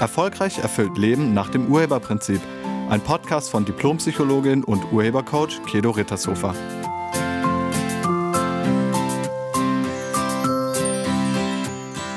Erfolgreich erfüllt Leben nach dem Urheberprinzip. Ein Podcast von Diplompsychologin und Urhebercoach Kedo Rittershofer.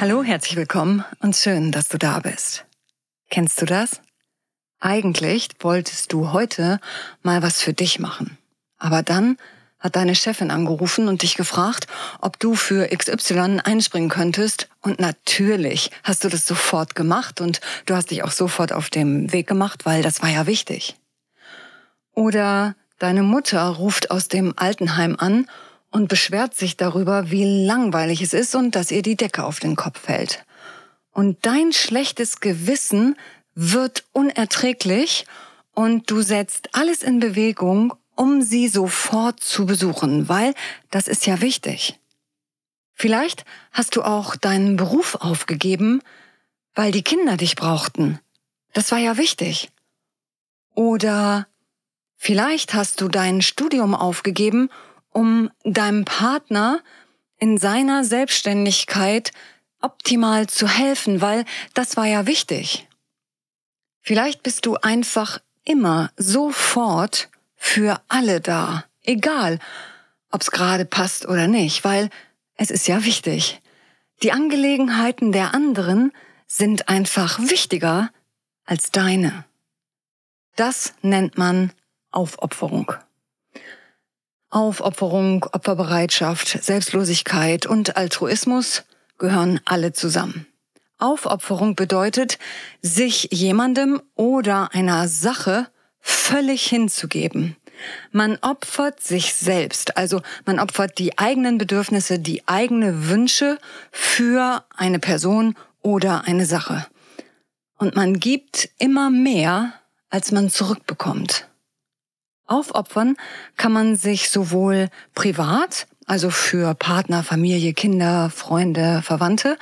Hallo, herzlich willkommen und schön, dass du da bist. Kennst du das? Eigentlich wolltest du heute mal was für dich machen. Aber dann hat deine Chefin angerufen und dich gefragt, ob du für XY einspringen könntest. Und natürlich hast du das sofort gemacht und du hast dich auch sofort auf dem Weg gemacht, weil das war ja wichtig. Oder deine Mutter ruft aus dem Altenheim an und beschwert sich darüber, wie langweilig es ist und dass ihr die Decke auf den Kopf fällt. Und dein schlechtes Gewissen wird unerträglich und du setzt alles in Bewegung, um sie sofort zu besuchen, weil das ist ja wichtig. Vielleicht hast du auch deinen Beruf aufgegeben, weil die Kinder dich brauchten. Das war ja wichtig. Oder vielleicht hast du dein Studium aufgegeben, um deinem Partner in seiner Selbstständigkeit optimal zu helfen, weil das war ja wichtig. Vielleicht bist du einfach immer sofort für alle da. Egal, ob's gerade passt oder nicht, weil es ist ja wichtig. Die Angelegenheiten der anderen sind einfach wichtiger als deine. Das nennt man Aufopferung. Aufopferung, Opferbereitschaft, Selbstlosigkeit und Altruismus gehören alle zusammen. Aufopferung bedeutet, sich jemandem oder einer Sache völlig hinzugeben. Man opfert sich selbst, also man opfert die eigenen Bedürfnisse, die eigene Wünsche für eine Person oder eine Sache. Und man gibt immer mehr, als man zurückbekommt. Aufopfern kann man sich sowohl privat, also für Partner, Familie, Kinder, Freunde, Verwandte,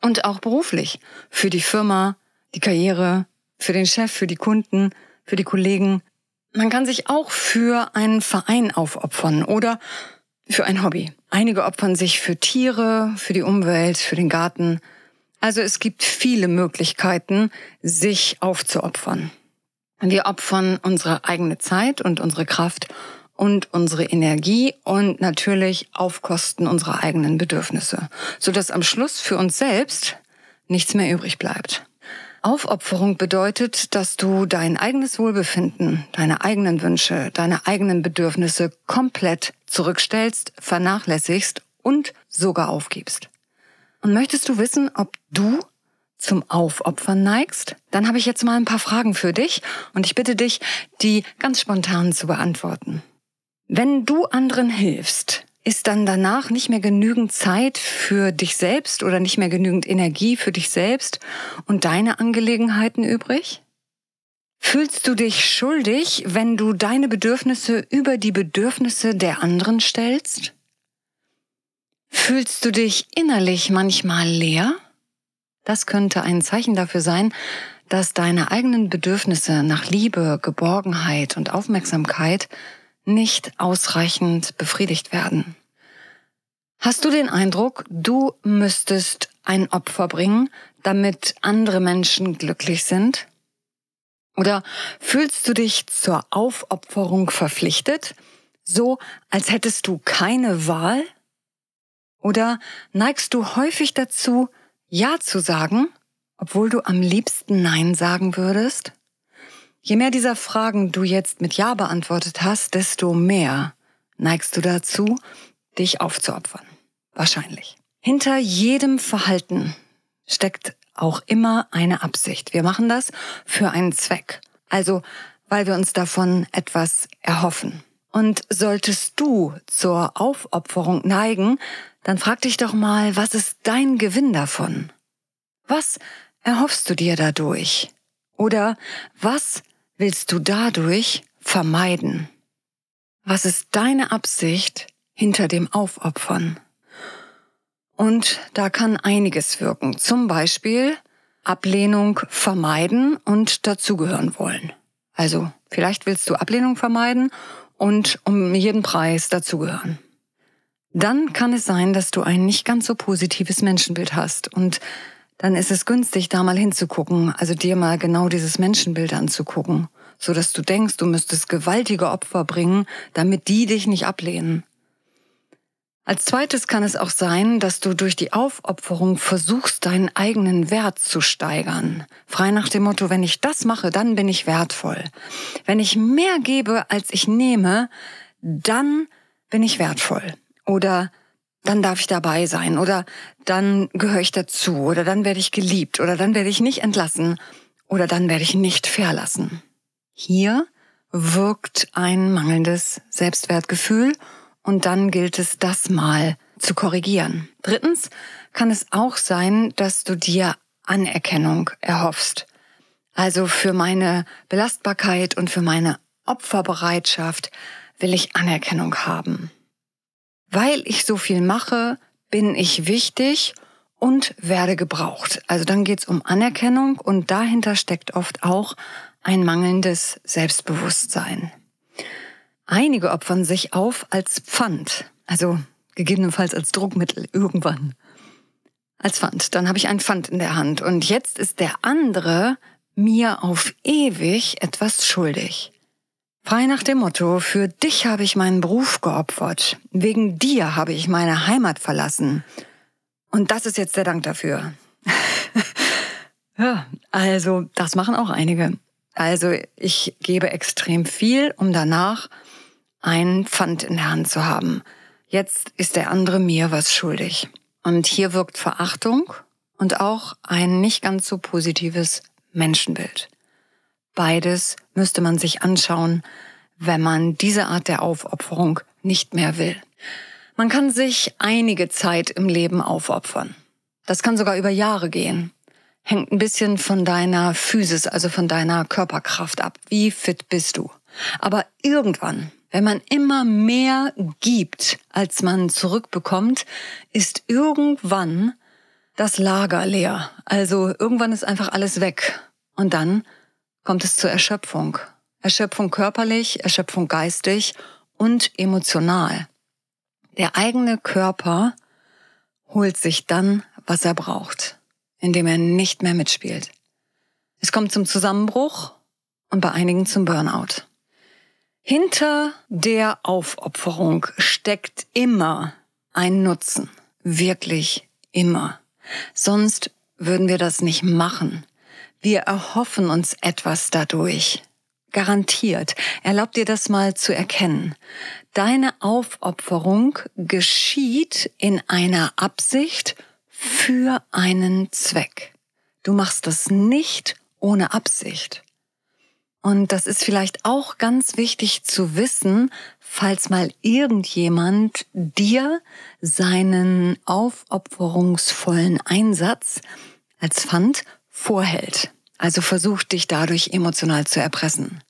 und auch beruflich, für die Firma, die Karriere, für den Chef, für die Kunden, für die Kollegen. Man kann sich auch für einen Verein aufopfern oder für ein Hobby. Einige opfern sich für Tiere, für die Umwelt, für den Garten. Also es gibt viele Möglichkeiten, sich aufzuopfern. Wir opfern unsere eigene Zeit und unsere Kraft und unsere Energie und natürlich auf Kosten unserer eigenen Bedürfnisse, sodass am Schluss für uns selbst nichts mehr übrig bleibt. Aufopferung bedeutet, dass du dein eigenes Wohlbefinden, deine eigenen Wünsche, deine eigenen Bedürfnisse komplett zurückstellst, vernachlässigst und sogar aufgibst. Und möchtest du wissen, ob du zum Aufopfern neigst? Dann habe ich jetzt mal ein paar Fragen für dich und ich bitte dich, die ganz spontan zu beantworten. Wenn du anderen hilfst, ist dann danach nicht mehr genügend Zeit für dich selbst oder nicht mehr genügend Energie für dich selbst und deine Angelegenheiten übrig? Fühlst du dich schuldig, wenn du deine Bedürfnisse über die Bedürfnisse der anderen stellst? Fühlst du dich innerlich manchmal leer? Das könnte ein Zeichen dafür sein, dass deine eigenen Bedürfnisse nach Liebe, Geborgenheit und Aufmerksamkeit nicht ausreichend befriedigt werden. Hast du den Eindruck, du müsstest ein Opfer bringen, damit andere Menschen glücklich sind? Oder fühlst du dich zur Aufopferung verpflichtet, so als hättest du keine Wahl? Oder neigst du häufig dazu, Ja zu sagen, obwohl du am liebsten Nein sagen würdest? Je mehr dieser Fragen du jetzt mit Ja beantwortet hast, desto mehr neigst du dazu, dich aufzuopfern. Wahrscheinlich. Hinter jedem Verhalten steckt auch immer eine Absicht. Wir machen das für einen Zweck. Also, weil wir uns davon etwas erhoffen. Und solltest du zur Aufopferung neigen, dann frag dich doch mal, was ist dein Gewinn davon? Was erhoffst du dir dadurch? Oder was willst du dadurch vermeiden? Was ist deine Absicht hinter dem Aufopfern? Und da kann einiges wirken. Zum Beispiel Ablehnung vermeiden und dazugehören wollen. Also vielleicht willst du Ablehnung vermeiden und um jeden Preis dazugehören. Dann kann es sein, dass du ein nicht ganz so positives Menschenbild hast und dann ist es günstig, da mal hinzugucken, also dir mal genau dieses Menschenbild anzugucken, so dass du denkst, du müsstest gewaltige Opfer bringen, damit die dich nicht ablehnen. Als zweites kann es auch sein, dass du durch die Aufopferung versuchst, deinen eigenen Wert zu steigern. Frei nach dem Motto, wenn ich das mache, dann bin ich wertvoll. Wenn ich mehr gebe, als ich nehme, dann bin ich wertvoll. Oder dann darf ich dabei sein. Oder dann gehöre ich dazu. Oder dann werde ich geliebt. Oder dann werde ich nicht entlassen. Oder dann werde ich nicht verlassen. Hier wirkt ein mangelndes Selbstwertgefühl und dann gilt es, das mal zu korrigieren. Drittens kann es auch sein, dass du dir Anerkennung erhoffst. Also für meine Belastbarkeit und für meine Opferbereitschaft will ich Anerkennung haben. Weil ich so viel mache, bin ich wichtig und werde gebraucht. Also dann geht's um Anerkennung und dahinter steckt oft auch ein mangelndes Selbstbewusstsein. Einige opfern sich auf als Pfand, also gegebenenfalls als Druckmittel irgendwann. Als Pfand. Dann habe ich ein Pfand in der Hand und jetzt ist der andere mir auf ewig etwas schuldig. Frei nach dem Motto, für dich habe ich meinen Beruf geopfert, wegen dir habe ich meine Heimat verlassen. Und das ist jetzt der Dank dafür. ja, also das machen auch einige. Also ich gebe extrem viel, um danach ein Pfand in der Hand zu haben. Jetzt ist der andere mir was schuldig. Und hier wirkt Verachtung und auch ein nicht ganz so positives Menschenbild. Beides müsste man sich anschauen, wenn man diese Art der Aufopferung nicht mehr will. Man kann sich einige Zeit im Leben aufopfern. Das kann sogar über Jahre gehen. Hängt ein bisschen von deiner Physis, also von deiner Körperkraft ab. Wie fit bist du? Aber irgendwann wenn man immer mehr gibt, als man zurückbekommt, ist irgendwann das Lager leer. Also irgendwann ist einfach alles weg. Und dann kommt es zur Erschöpfung. Erschöpfung körperlich, Erschöpfung geistig und emotional. Der eigene Körper holt sich dann, was er braucht, indem er nicht mehr mitspielt. Es kommt zum Zusammenbruch und bei einigen zum Burnout. Hinter der Aufopferung steckt immer ein Nutzen. Wirklich immer. Sonst würden wir das nicht machen. Wir erhoffen uns etwas dadurch. Garantiert. Erlaub dir das mal zu erkennen. Deine Aufopferung geschieht in einer Absicht für einen Zweck. Du machst das nicht ohne Absicht. Und das ist vielleicht auch ganz wichtig zu wissen, falls mal irgendjemand dir seinen aufopferungsvollen Einsatz als Pfand vorhält. Also versucht dich dadurch emotional zu erpressen.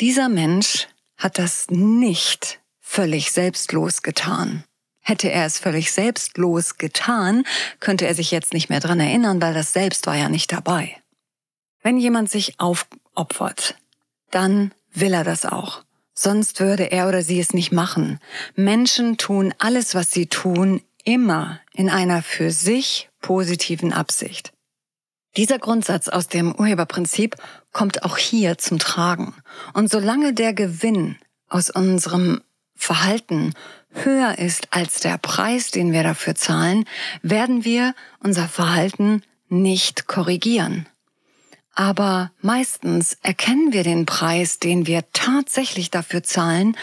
Dieser Mensch hat das nicht völlig selbstlos getan. Hätte er es völlig selbstlos getan, könnte er sich jetzt nicht mehr dran erinnern, weil das Selbst war ja nicht dabei. Wenn jemand sich auf opfert, dann will er das auch. Sonst würde er oder sie es nicht machen. Menschen tun alles, was sie tun, immer in einer für sich positiven Absicht. Dieser Grundsatz aus dem Urheberprinzip kommt auch hier zum Tragen. Und solange der Gewinn aus unserem Verhalten höher ist als der Preis, den wir dafür zahlen, werden wir unser Verhalten nicht korrigieren. Aber meistens erkennen wir den Preis, den wir tatsächlich dafür zahlen,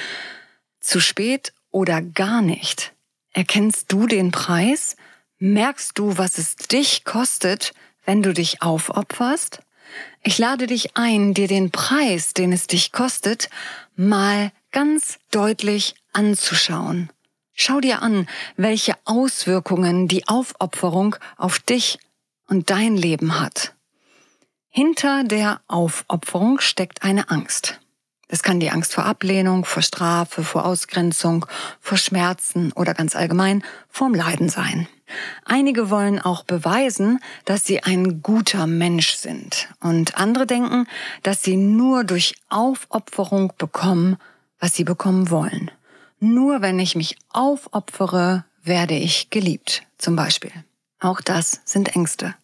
zu spät oder gar nicht. Erkennst du den Preis? Merkst du, was es dich kostet, wenn du dich aufopferst? Ich lade dich ein, dir den Preis, den es dich kostet, mal ganz deutlich anzuschauen. Schau dir an, welche Auswirkungen die Aufopferung auf dich und dein Leben hat. Hinter der Aufopferung steckt eine Angst. Es kann die Angst vor Ablehnung, vor Strafe, vor Ausgrenzung, vor Schmerzen oder ganz allgemein vorm Leiden sein. Einige wollen auch beweisen, dass sie ein guter Mensch sind und andere denken, dass sie nur durch Aufopferung bekommen, was sie bekommen wollen. Nur wenn ich mich aufopfere, werde ich geliebt, zum Beispiel. Auch das sind Ängste.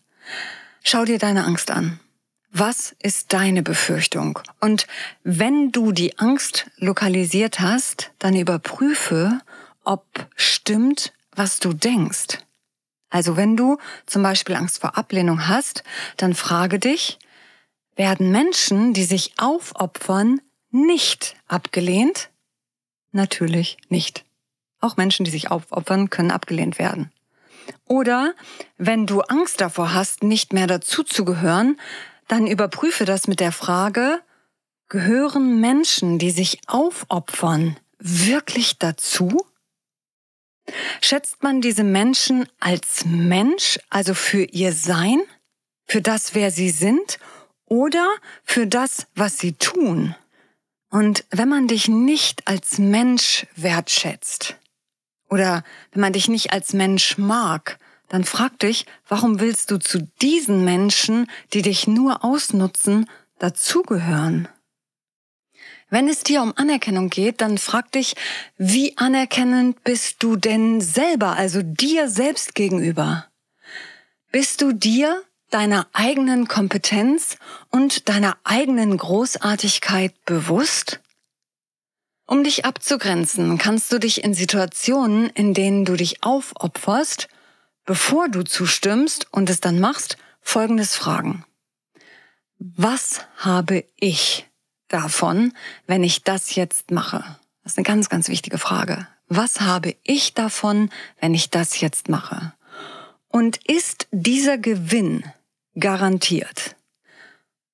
Schau dir deine Angst an. Was ist deine Befürchtung? Und wenn du die Angst lokalisiert hast, dann überprüfe, ob stimmt, was du denkst. Also wenn du zum Beispiel Angst vor Ablehnung hast, dann frage dich, werden Menschen, die sich aufopfern, nicht abgelehnt? Natürlich nicht. Auch Menschen, die sich aufopfern, können abgelehnt werden. Oder wenn du Angst davor hast, nicht mehr dazuzugehören, dann überprüfe das mit der Frage, gehören Menschen, die sich aufopfern, wirklich dazu? Schätzt man diese Menschen als Mensch, also für ihr Sein, für das, wer sie sind, oder für das, was sie tun? Und wenn man dich nicht als Mensch wertschätzt, oder wenn man dich nicht als Mensch mag, dann frag dich, warum willst du zu diesen Menschen, die dich nur ausnutzen, dazugehören? Wenn es dir um Anerkennung geht, dann frag dich, wie anerkennend bist du denn selber, also dir selbst gegenüber? Bist du dir, deiner eigenen Kompetenz und deiner eigenen Großartigkeit bewusst? Um dich abzugrenzen, kannst du dich in Situationen, in denen du dich aufopferst, bevor du zustimmst und es dann machst, Folgendes fragen. Was habe ich davon, wenn ich das jetzt mache? Das ist eine ganz, ganz wichtige Frage. Was habe ich davon, wenn ich das jetzt mache? Und ist dieser Gewinn garantiert?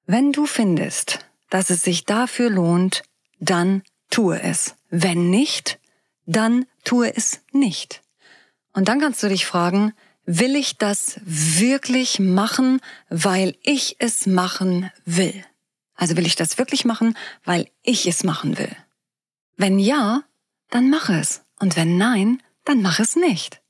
Wenn du findest, dass es sich dafür lohnt, dann tue es. Wenn nicht, dann tue es nicht. Und dann kannst du dich fragen, will ich das wirklich machen, weil ich es machen will? Also will ich das wirklich machen, weil ich es machen will? Wenn ja, dann mach es. Und wenn nein, dann mach es nicht.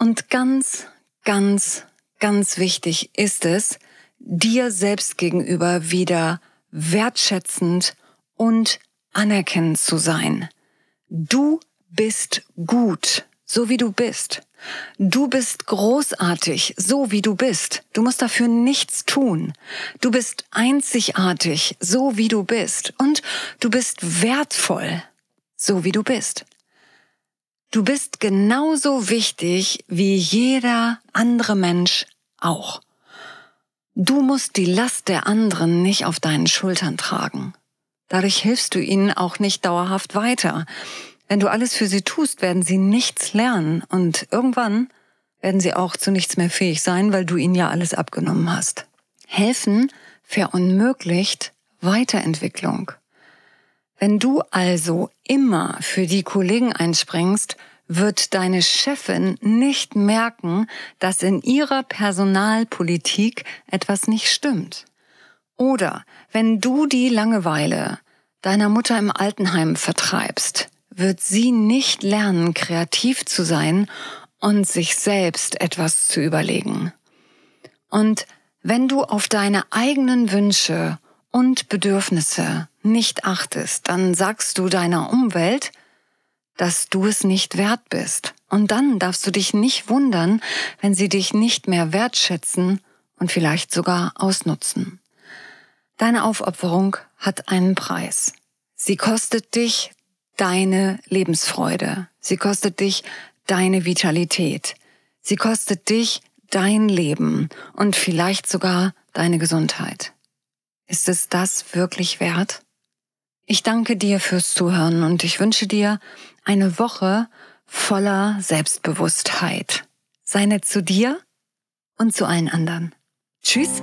Und ganz, ganz, ganz wichtig ist es, dir selbst gegenüber wieder wertschätzend und anerkennend zu sein. Du bist gut, so wie du bist. Du bist großartig, so wie du bist. Du musst dafür nichts tun. Du bist einzigartig, so wie du bist. Und du bist wertvoll, so wie du bist. Du bist genauso wichtig wie jeder andere Mensch auch. Du musst die Last der anderen nicht auf deinen Schultern tragen. Dadurch hilfst du ihnen auch nicht dauerhaft weiter. Wenn du alles für sie tust, werden sie nichts lernen und irgendwann werden sie auch zu nichts mehr fähig sein, weil du ihnen ja alles abgenommen hast. Helfen verunmöglicht Weiterentwicklung. Wenn du also immer für die Kollegen einspringst, wird deine Chefin nicht merken, dass in ihrer Personalpolitik etwas nicht stimmt. Oder wenn du die Langeweile deiner Mutter im Altenheim vertreibst, wird sie nicht lernen, kreativ zu sein und sich selbst etwas zu überlegen. Und wenn du auf deine eigenen Wünsche und Bedürfnisse nicht achtest, dann sagst du deiner Umwelt, dass du es nicht wert bist. Und dann darfst du dich nicht wundern, wenn sie dich nicht mehr wertschätzen und vielleicht sogar ausnutzen. Deine Aufopferung hat einen Preis. Sie kostet dich deine Lebensfreude. Sie kostet dich deine Vitalität. Sie kostet dich dein Leben und vielleicht sogar deine Gesundheit. Ist es das wirklich wert? Ich danke dir fürs Zuhören und ich wünsche dir eine Woche voller Selbstbewusstheit. Sei nett zu dir und zu allen anderen. Tschüss.